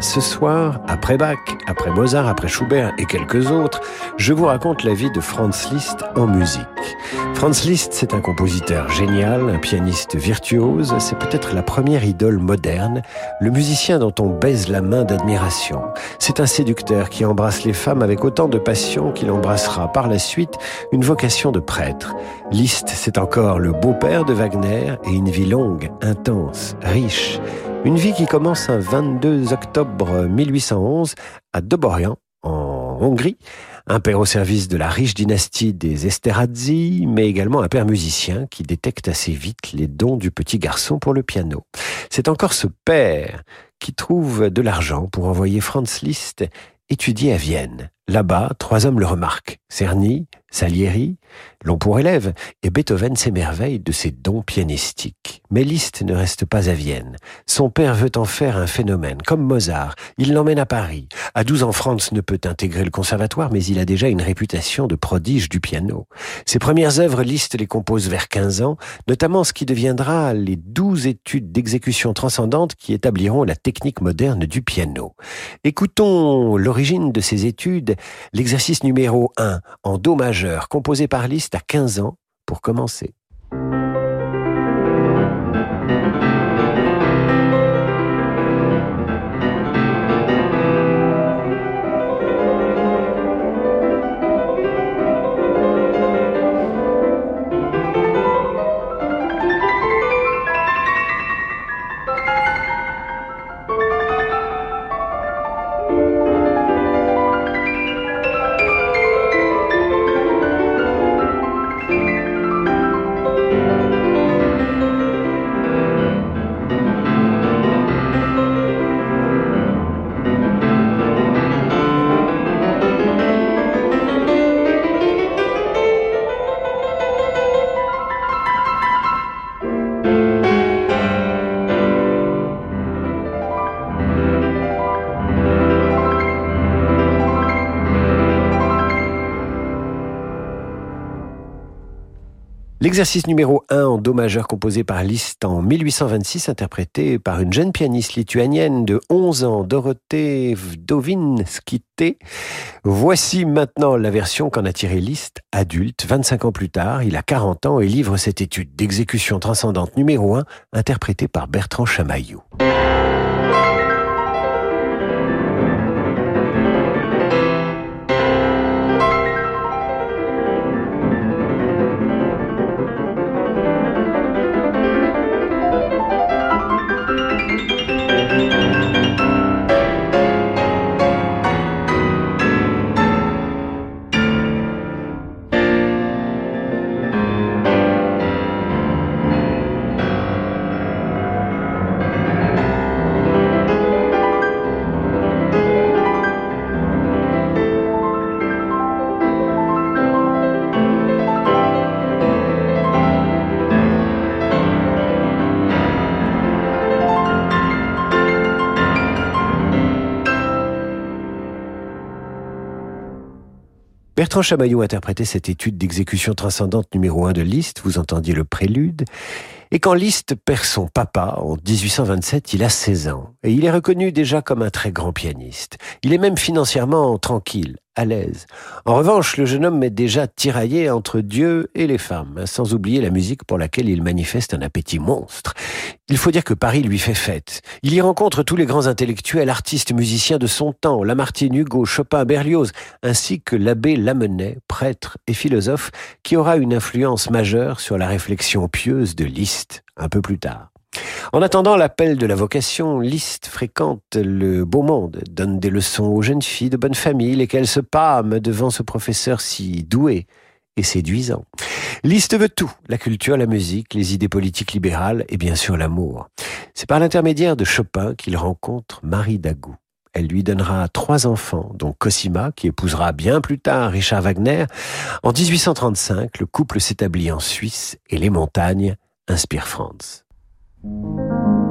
Ce soir, après Bach, après Mozart, après Schubert et quelques autres, je vous raconte la vie de Franz Liszt en musique. Franz Liszt, c'est un compositeur génial, un pianiste virtuose, c'est peut-être la première idole moderne, le musicien dont on baise la main d'admiration. C'est un séducteur qui embrasse les femmes avec autant de passion qu'il embrassera par la suite une vocation de prêtre. Liszt, c'est encore le beau-père de Wagner et une vie longue, intense, riche. Une vie qui commence un 22 octobre 1811 à Doborian, en Hongrie, un père au service de la riche dynastie des Esterhazy, mais également un père musicien qui détecte assez vite les dons du petit garçon pour le piano. C'est encore ce père qui trouve de l'argent pour envoyer Franz Liszt étudier à Vienne. Là-bas, trois hommes le remarquent. Cerny, Salieri l'ont pour élève, et Beethoven s'émerveille de ses dons pianistiques. Mais Liszt ne reste pas à Vienne. Son père veut en faire un phénomène, comme Mozart. Il l'emmène à Paris. À 12 ans, Franz ne peut intégrer le conservatoire, mais il a déjà une réputation de prodige du piano. Ses premières œuvres, Liszt les compose vers 15 ans, notamment ce qui deviendra les 12 études d'exécution transcendante qui établiront la technique moderne du piano. Écoutons l'origine de ces études, l'exercice numéro 1 en do composé par Liszt à 15 ans pour commencer. L'exercice numéro 1 en Do majeur composé par Liszt en 1826, interprété par une jeune pianiste lituanienne de 11 ans, Dorothée Vdovinskite. Voici maintenant la version qu'en a tiré Liszt, adulte, 25 ans plus tard. Il a 40 ans et livre cette étude d'exécution transcendante numéro 1, interprétée par Bertrand Chamaillou. Bertrand Chamaillot interprétait cette étude d'exécution transcendante numéro 1 de Liszt, vous entendiez le prélude, et quand Liszt perd son papa en 1827, il a 16 ans. Et il est reconnu déjà comme un très grand pianiste. Il est même financièrement tranquille, à l'aise. En revanche, le jeune homme est déjà tiraillé entre Dieu et les femmes, sans oublier la musique pour laquelle il manifeste un appétit monstre. Il faut dire que Paris lui fait fête. Il y rencontre tous les grands intellectuels, artistes, musiciens de son temps, Lamartine, Hugo, Chopin, Berlioz, ainsi que l'abbé Lamennais, prêtre et philosophe, qui aura une influence majeure sur la réflexion pieuse de Liszt un peu plus tard. En attendant l'appel de la vocation, Liszt fréquente le beau monde, donne des leçons aux jeunes filles de bonne famille, lesquelles se pâment devant ce professeur si doué et séduisant. Liszt veut tout, la culture, la musique, les idées politiques libérales et bien sûr l'amour. C'est par l'intermédiaire de Chopin qu'il rencontre Marie Dagou. Elle lui donnera trois enfants, dont Cosima, qui épousera bien plus tard Richard Wagner. En 1835, le couple s'établit en Suisse et les montagnes inspire Franz. thank you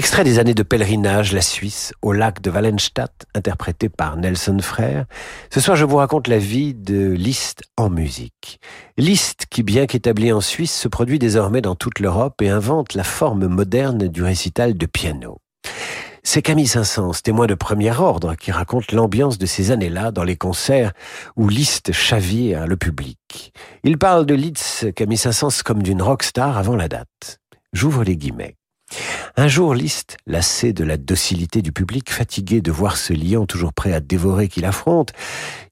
Extrait des années de pèlerinage, la Suisse, au lac de Wallenstadt, interprété par Nelson Frère. Ce soir, je vous raconte la vie de Liszt en musique. Liszt, qui bien qu'établi en Suisse, se produit désormais dans toute l'Europe et invente la forme moderne du récital de piano. C'est Camille Saint-Saëns, témoin de premier ordre, qui raconte l'ambiance de ces années-là dans les concerts où Liszt chavire le public. Il parle de Liszt, Camille Saint-Saëns, comme d'une rockstar avant la date. J'ouvre les guillemets. Un jour, Liszt, lassé de la docilité du public, fatigué de voir ce lion toujours prêt à dévorer qu'il affronte,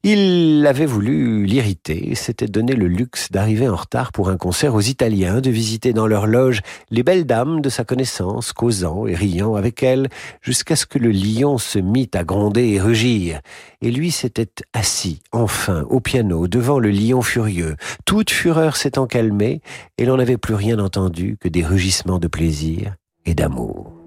il avait voulu l'irriter et s'était donné le luxe d'arriver en retard pour un concert aux Italiens, de visiter dans leur loge les belles dames de sa connaissance, causant et riant avec elles, jusqu'à ce que le lion se mit à gronder et rugir. Et lui s'était assis, enfin, au piano, devant le lion furieux. Toute fureur s'étant calmée, et l'on n'avait plus rien entendu que des rugissements de plaisir et d'amour.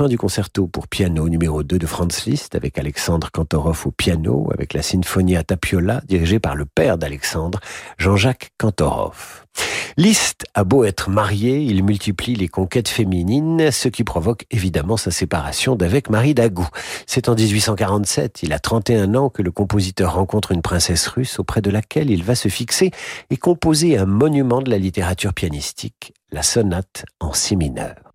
Fin du concerto pour piano numéro 2 de Franz Liszt avec Alexandre Kantorov au piano avec la Sinfonia Tapiola dirigée par le père d'Alexandre, Jean-Jacques Kantorov. Liszt a beau être marié, il multiplie les conquêtes féminines, ce qui provoque évidemment sa séparation d'avec Marie Dagou. C'est en 1847, il a 31 ans, que le compositeur rencontre une princesse russe auprès de laquelle il va se fixer et composer un monument de la littérature pianistique, la sonate en si mineur.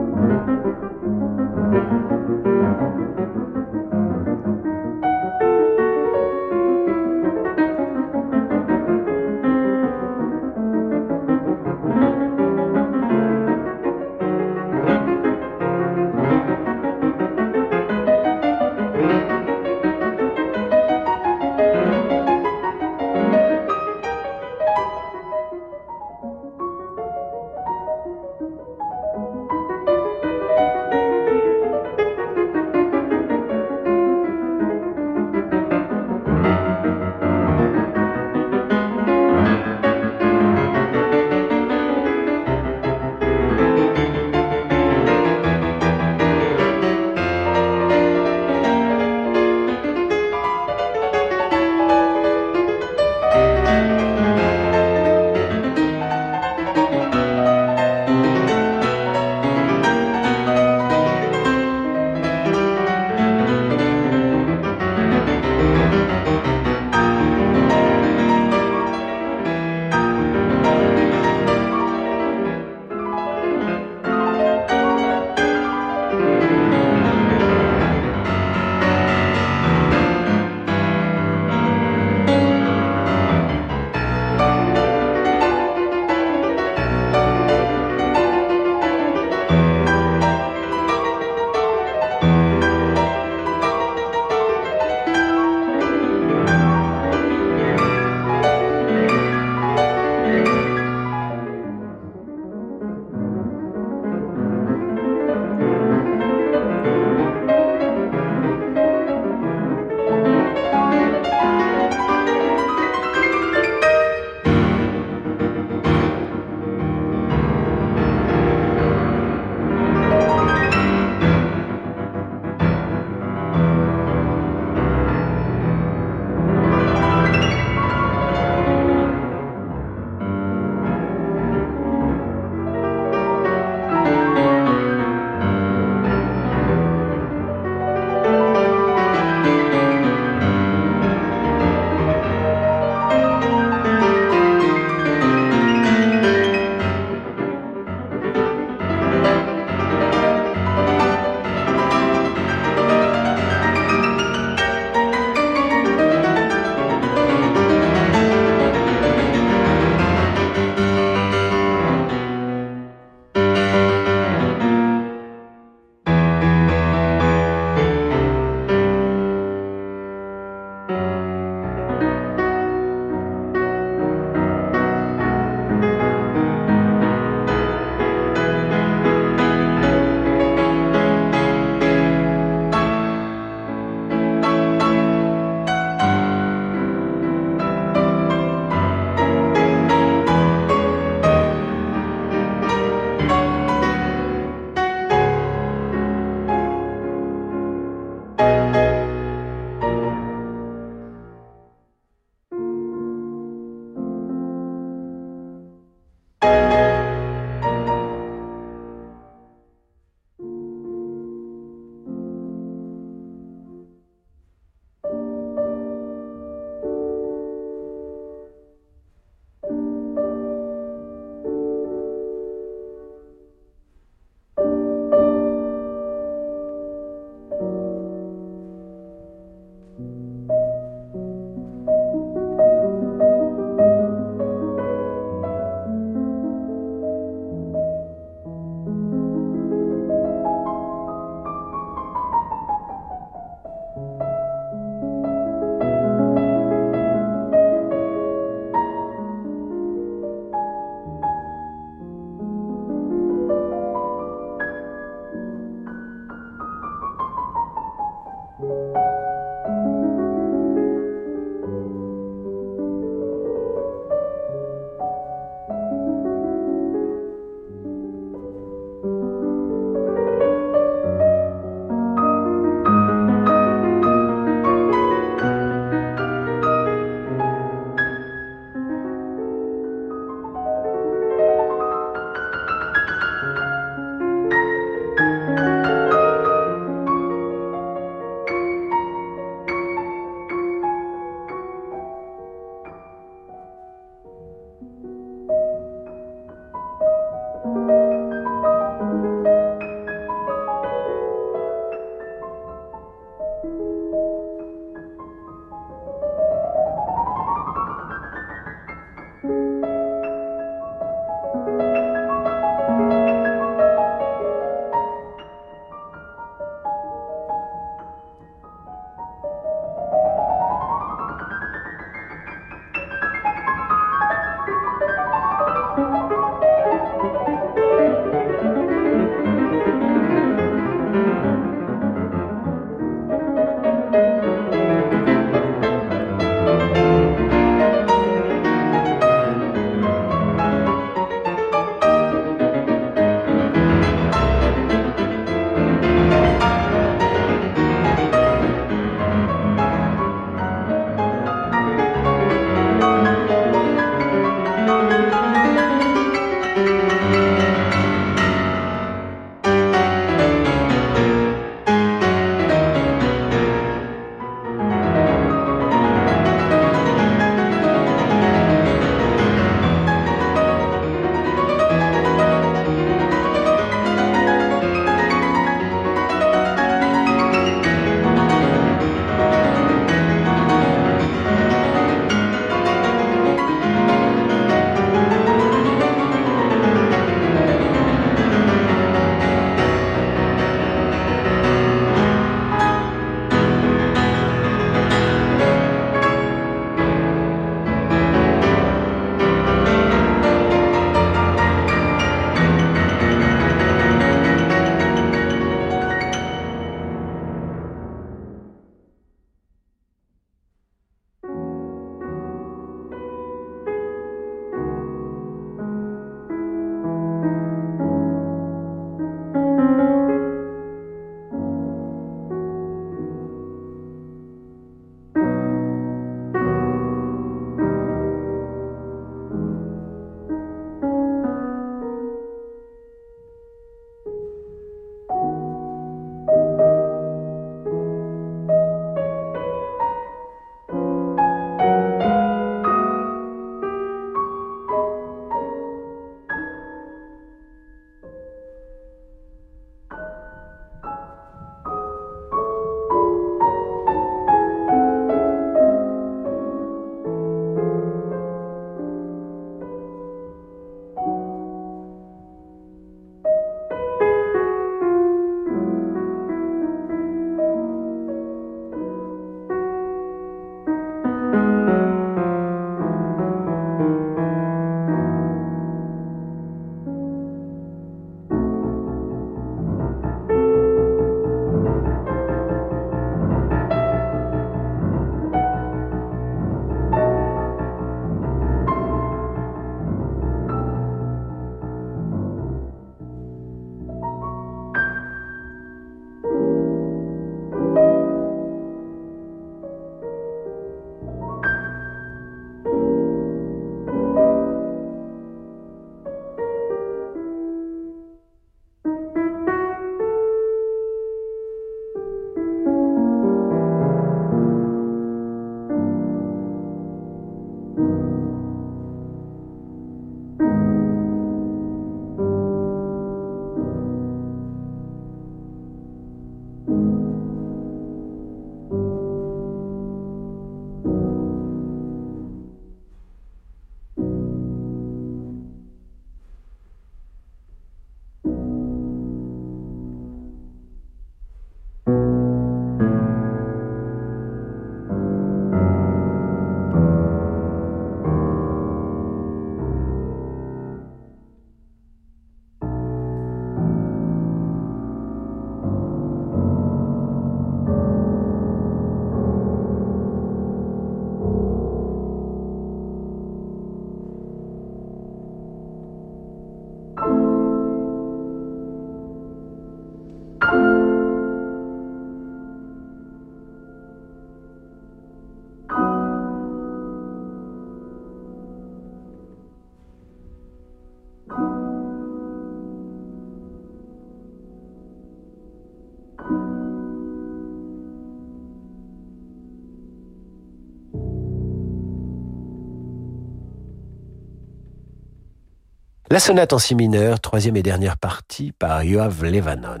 La sonate en si mineur, troisième et dernière partie par Yoav Levanon.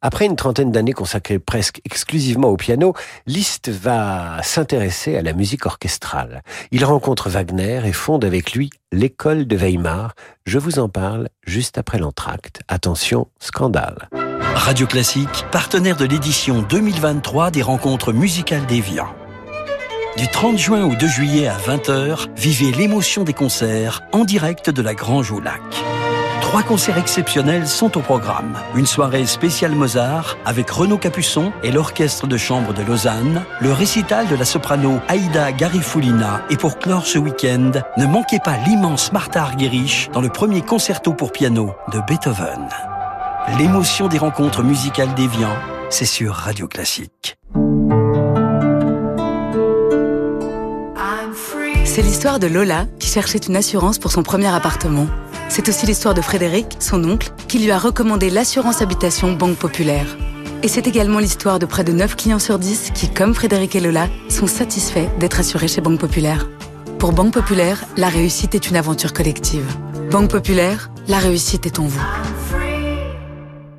Après une trentaine d'années consacrées presque exclusivement au piano, Liszt va s'intéresser à la musique orchestrale. Il rencontre Wagner et fonde avec lui l'école de Weimar. Je vous en parle juste après l'entracte. Attention, scandale. Radio Classique, partenaire de l'édition 2023 des rencontres musicales d'Evian. Du 30 juin au 2 juillet à 20h, vivez l'émotion des concerts en direct de la Grange au Lac. Trois concerts exceptionnels sont au programme. Une soirée spéciale Mozart avec Renaud Capuçon et l'Orchestre de chambre de Lausanne, le récital de la soprano Aïda Garifulina et pour clore ce week-end, ne manquez pas l'immense Martha Argerich dans le premier concerto pour piano de Beethoven. L'émotion des rencontres musicales d'Evian, c'est sur Radio Classique. C'est l'histoire de Lola qui cherchait une assurance pour son premier appartement. C'est aussi l'histoire de Frédéric, son oncle, qui lui a recommandé l'assurance habitation Banque Populaire. Et c'est également l'histoire de près de 9 clients sur 10 qui, comme Frédéric et Lola, sont satisfaits d'être assurés chez Banque Populaire. Pour Banque Populaire, la réussite est une aventure collective. Banque Populaire, la réussite est en vous.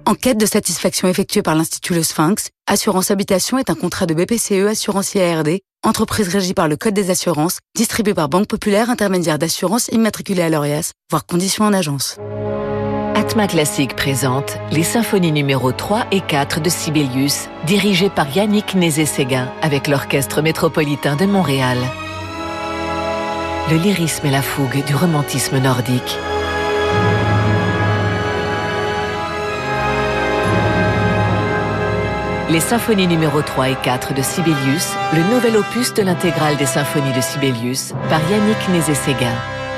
Enquête de satisfaction effectuée par l'Institut Le Sphinx, Assurance Habitation est un contrat de BPCE Assurance IARD Entreprise régie par le Code des assurances, distribuée par Banque Populaire, intermédiaire d'assurance immatriculée à l'ORIAS, voire conditions en agence. Atma Classique présente les symphonies numéro 3 et 4 de Sibelius, dirigées par Yannick Nézé-Séguin avec l'Orchestre métropolitain de Montréal. Le lyrisme et la fougue du romantisme nordique Les symphonies numéro 3 et 4 de Sibelius, le nouvel opus de l'intégrale des symphonies de Sibelius par Yannick Nézé-Séguin.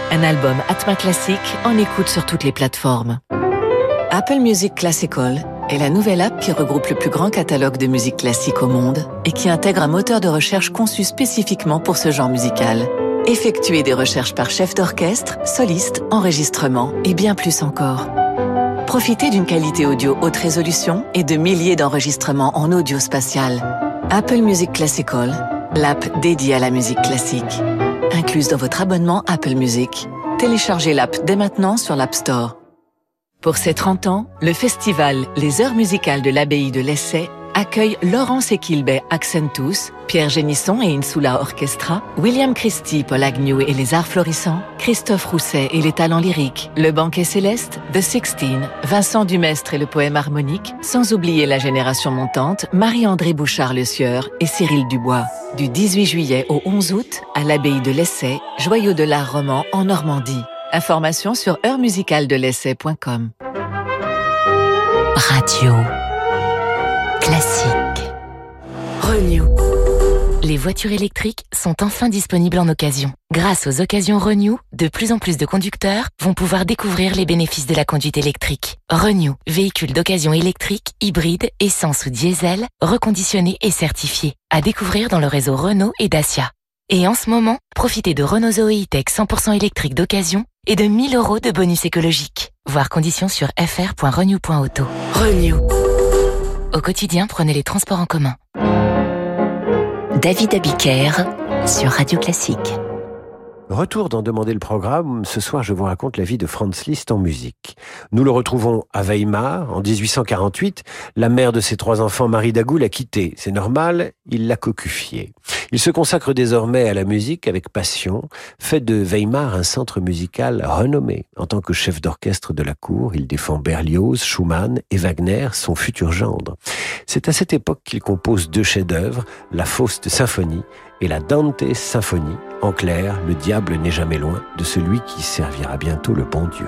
Un album Atma classique en écoute sur toutes les plateformes. Apple Music Classical est la nouvelle app qui regroupe le plus grand catalogue de musique classique au monde et qui intègre un moteur de recherche conçu spécifiquement pour ce genre musical. Effectuez des recherches par chef d'orchestre, soliste, enregistrement et bien plus encore. Profitez d'une qualité audio haute résolution et de milliers d'enregistrements en audio spatial. Apple Music Classical, l'app dédiée à la musique classique. Incluse dans votre abonnement Apple Music. Téléchargez l'app dès maintenant sur l'App Store. Pour ses 30 ans, le festival Les Heures musicales de l'Abbaye de l'Essai accueille Laurence Equilbet Accentus, Pierre Génisson et Insula Orchestra, William Christie, Paul Agnew et les Arts Florissants, Christophe Rousset et les Talents Lyriques, Le Banquet Céleste, The Sixteen, Vincent Dumestre et le Poème Harmonique, sans oublier la génération montante, Marie-André Bouchard-Le Sieur et Cyril Dubois. Du 18 juillet au 11 août, à l'Abbaye de l'Essai, joyau de l'art roman en Normandie. Information sur l'essai.com Radio classique. Renew. Les voitures électriques sont enfin disponibles en occasion. Grâce aux occasions Renew, de plus en plus de conducteurs vont pouvoir découvrir les bénéfices de la conduite électrique. Renew, véhicule d'occasion électrique, hybride, essence ou diesel, reconditionné et certifié. À découvrir dans le réseau Renault et Dacia. Et en ce moment, profitez de Renault Zoe E-Tech 100% électrique d'occasion et de 1000 euros de bonus écologique. Voir conditions sur fr.renew.auto. Renew. Au quotidien, prenez les transports en commun. David Abiker sur Radio Classique. Retour d'en demander le programme. Ce soir, je vous raconte la vie de Franz Liszt en musique. Nous le retrouvons à Weimar en 1848. La mère de ses trois enfants, Marie Dagou, l'a quitté. C'est normal, il l'a cocufié. Il se consacre désormais à la musique avec passion, fait de Weimar un centre musical renommé. En tant que chef d'orchestre de la cour, il défend Berlioz, Schumann et Wagner, son futur gendre. C'est à cette époque qu'il compose deux chefs-d'œuvre, la Faust symphonie et la Dante symphonie. En clair, le diable n'est jamais loin de celui qui servira bientôt le bon Dieu.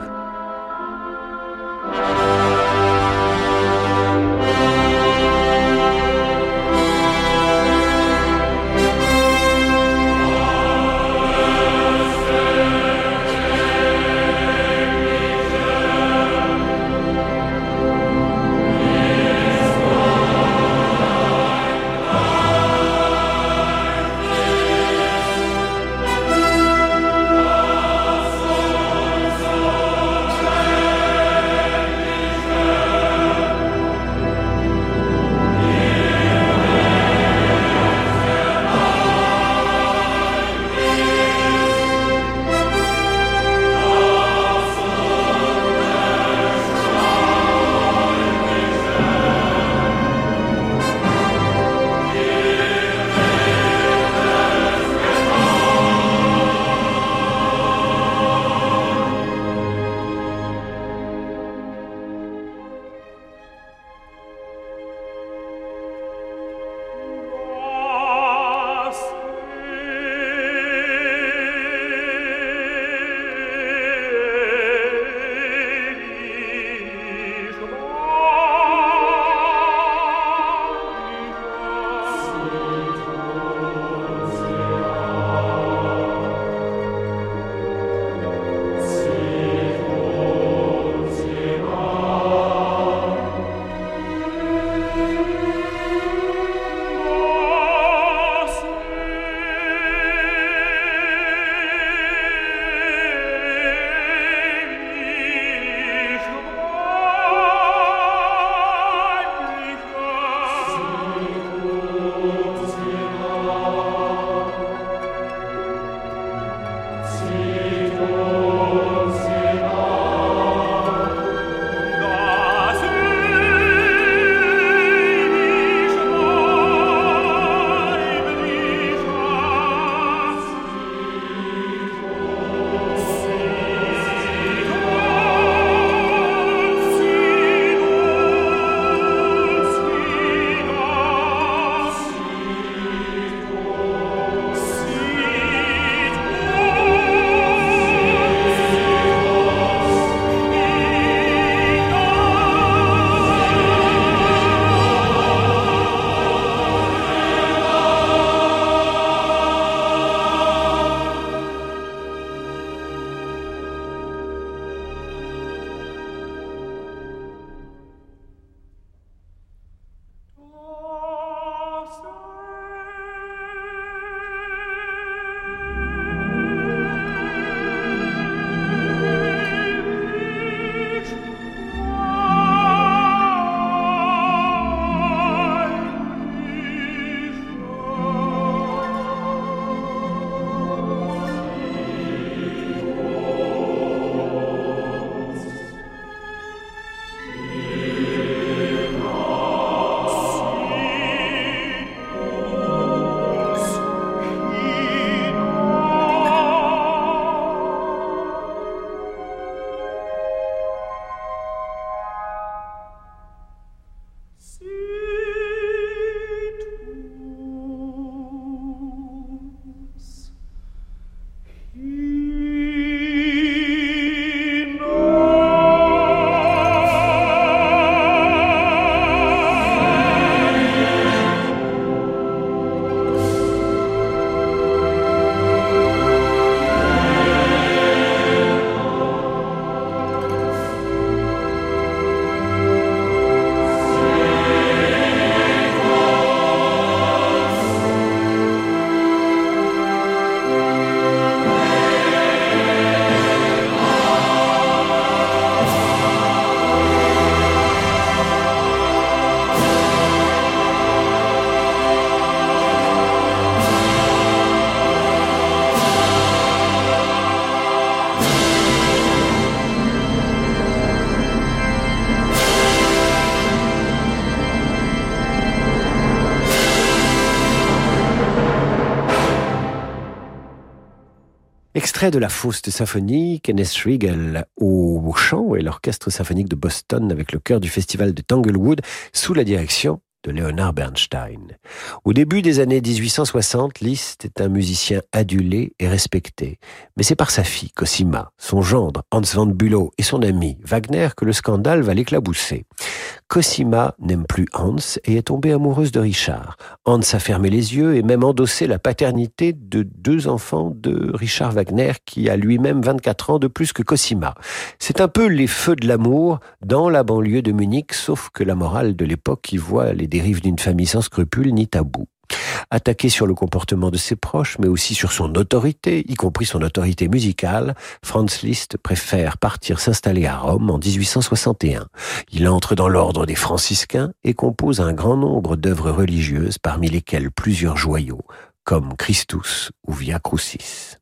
Extrait de la Faust symphonie, Kenneth Riegel au chant et l'orchestre symphonique de Boston avec le chœur du festival de Tanglewood sous la direction de Leonard Bernstein. Au début des années 1860, Liszt est un musicien adulé et respecté. Mais c'est par sa fille, Cosima, son gendre, Hans van Bülow, et son ami, Wagner, que le scandale va l'éclabousser. Cosima n'aime plus Hans et est tombée amoureuse de Richard. Hans a fermé les yeux et même endossé la paternité de deux enfants de Richard Wagner qui a lui-même 24 ans de plus que Cosima. C'est un peu les feux de l'amour dans la banlieue de Munich, sauf que la morale de l'époque y voit les dérives d'une famille sans scrupules ni tabou. Attaqué sur le comportement de ses proches, mais aussi sur son autorité, y compris son autorité musicale, Franz Liszt préfère partir s'installer à Rome en 1861. Il entre dans l'ordre des franciscains et compose un grand nombre d'œuvres religieuses, parmi lesquelles plusieurs joyaux, comme Christus ou Via Crucis.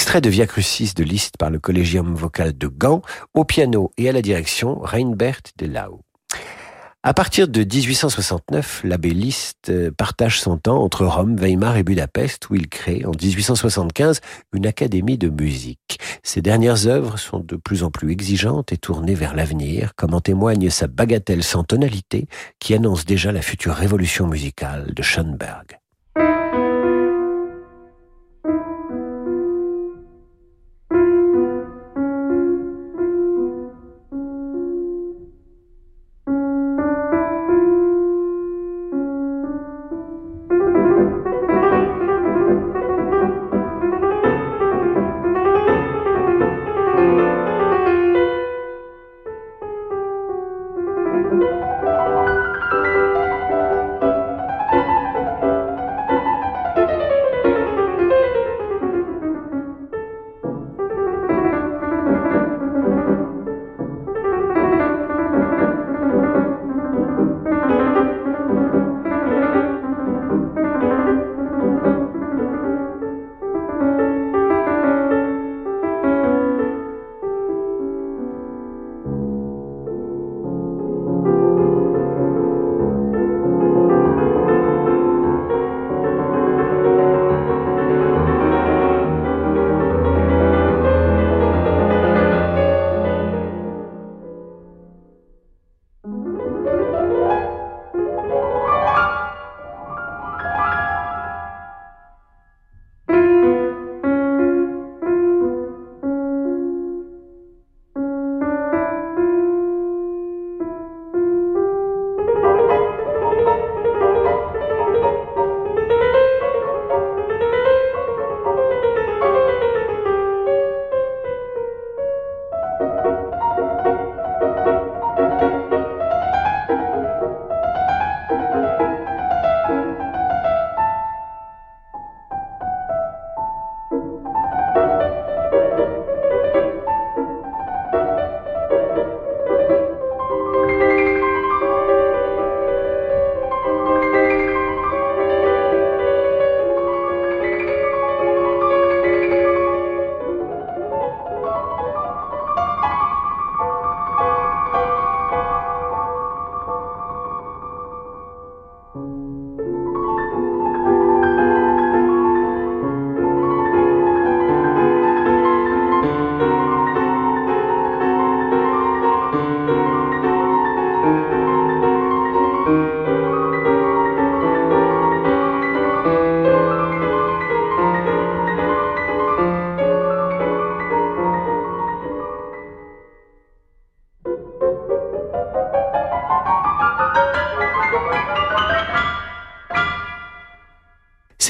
Extrait de Via Crucis de Liszt par le Collegium vocal de Gand, au piano et à la direction Reinbert de Lau. À partir de 1869, l'abbé Liszt euh, partage son temps entre Rome, Weimar et Budapest, où il crée en 1875 une académie de musique. Ses dernières œuvres sont de plus en plus exigeantes et tournées vers l'avenir, comme en témoigne sa bagatelle sans tonalité, qui annonce déjà la future révolution musicale de Schoenberg.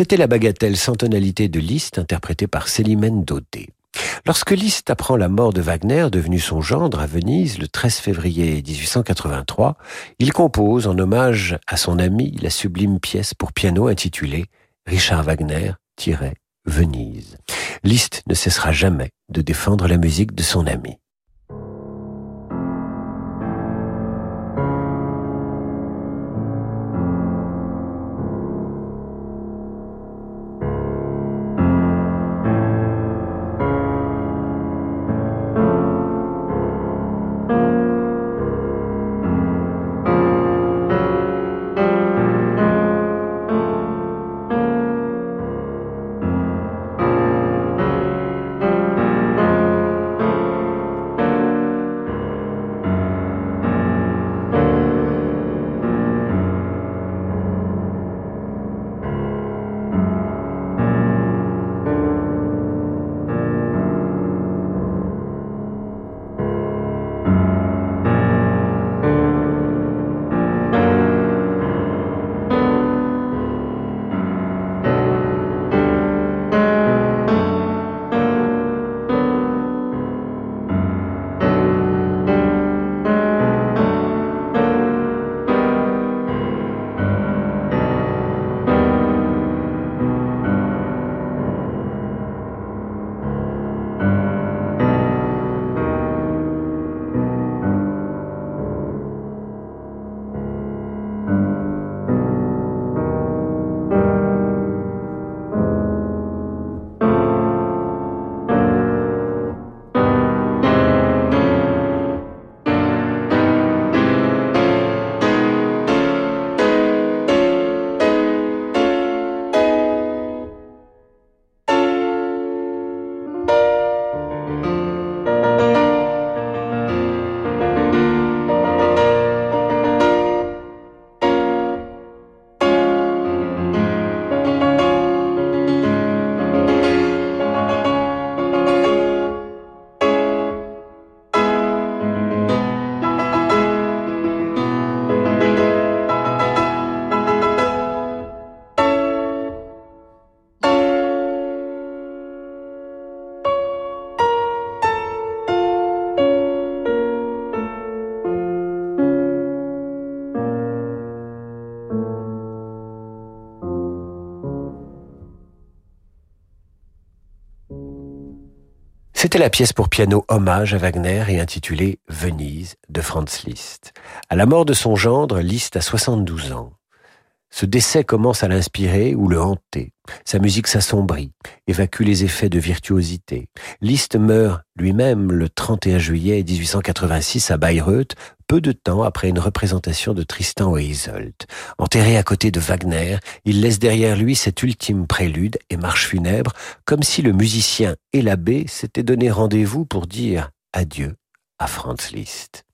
C'était la bagatelle sans tonalité de Liszt interprétée par Célimène Daudet. Lorsque Liszt apprend la mort de Wagner, devenu son gendre à Venise le 13 février 1883, il compose en hommage à son ami la sublime pièce pour piano intitulée Richard Wagner-Venise. Liszt ne cessera jamais de défendre la musique de son ami. C'était la pièce pour piano hommage à Wagner et intitulée Venise de Franz Liszt. À la mort de son gendre, Liszt a 72 ans. Ce décès commence à l'inspirer ou le hanter. Sa musique s'assombrit, évacue les effets de virtuosité. Liszt meurt lui-même le 31 juillet 1886 à Bayreuth, peu de temps après une représentation de Tristan et Isolde. Enterré à côté de Wagner, il laisse derrière lui cet ultime prélude et marche funèbre, comme si le musicien et l'abbé s'étaient donné rendez-vous pour dire adieu à Franz Liszt.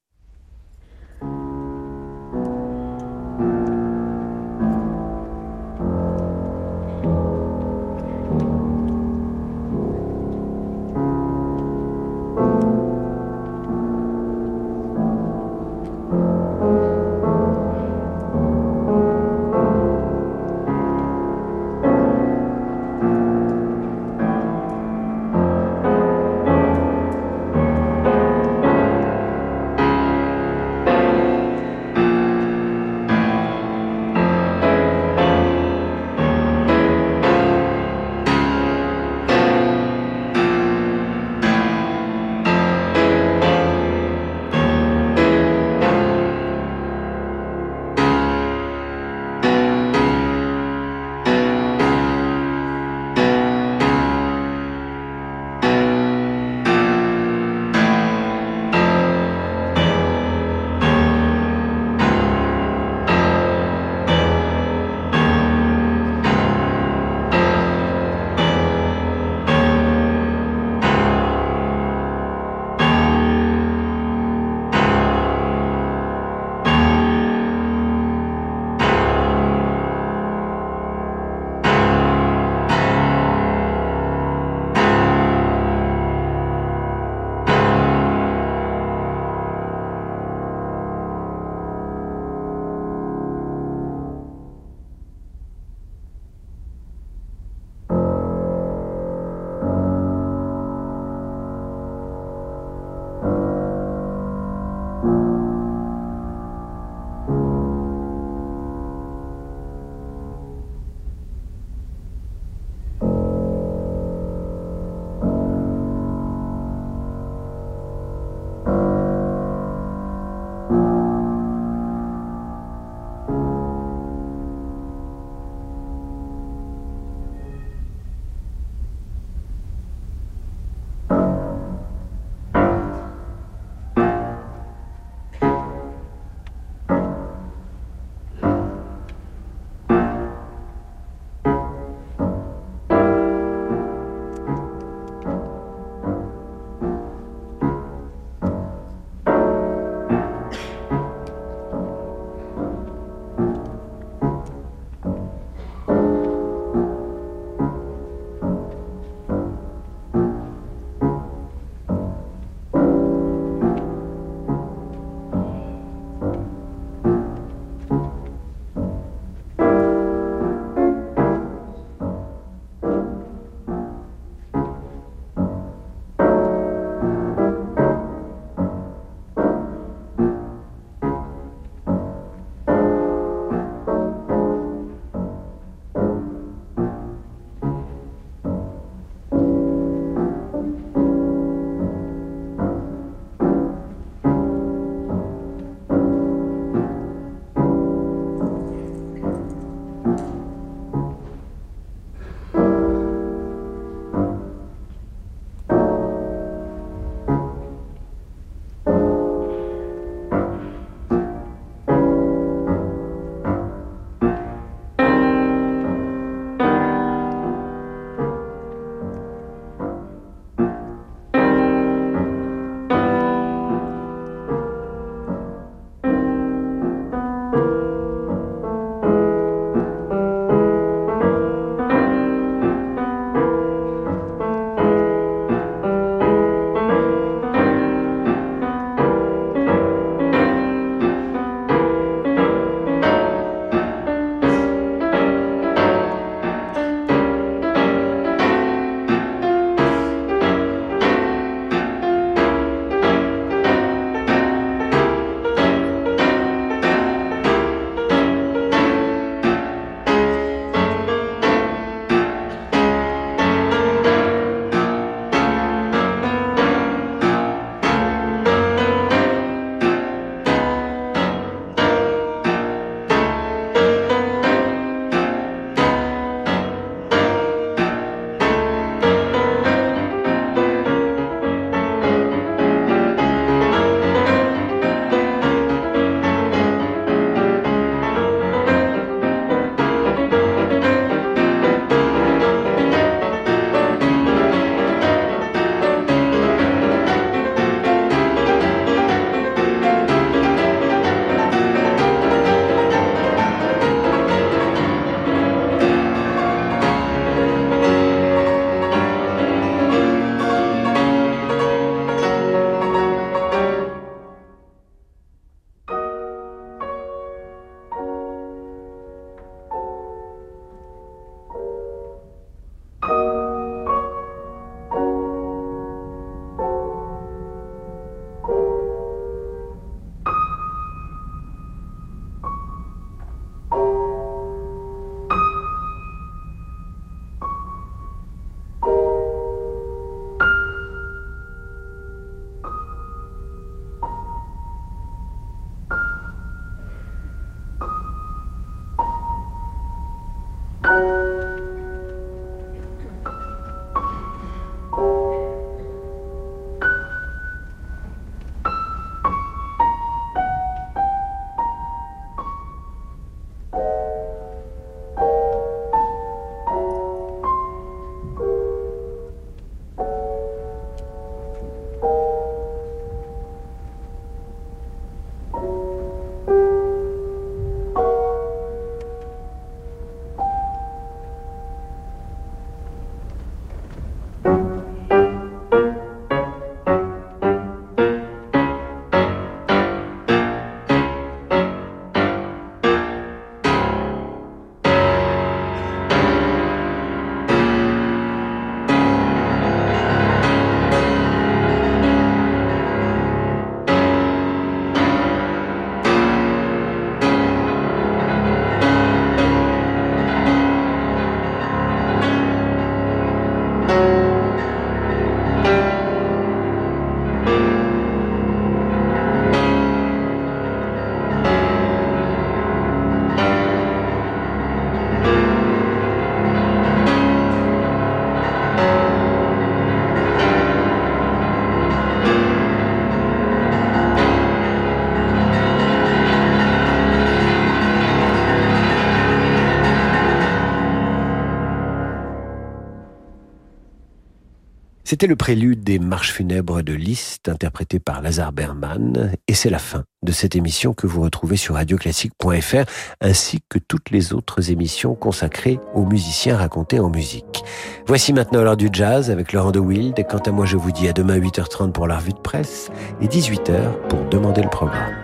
C'était le prélude des marches funèbres de Liszt, interprété par Lazare Berman, et c'est la fin de cette émission que vous retrouvez sur radioclassique.fr, ainsi que toutes les autres émissions consacrées aux musiciens racontés en musique. Voici maintenant l'heure du jazz avec Laurent de Wild, et quant à moi je vous dis à demain 8h30 pour la revue de presse, et 18h pour demander le programme.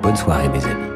Bonne soirée mes amis.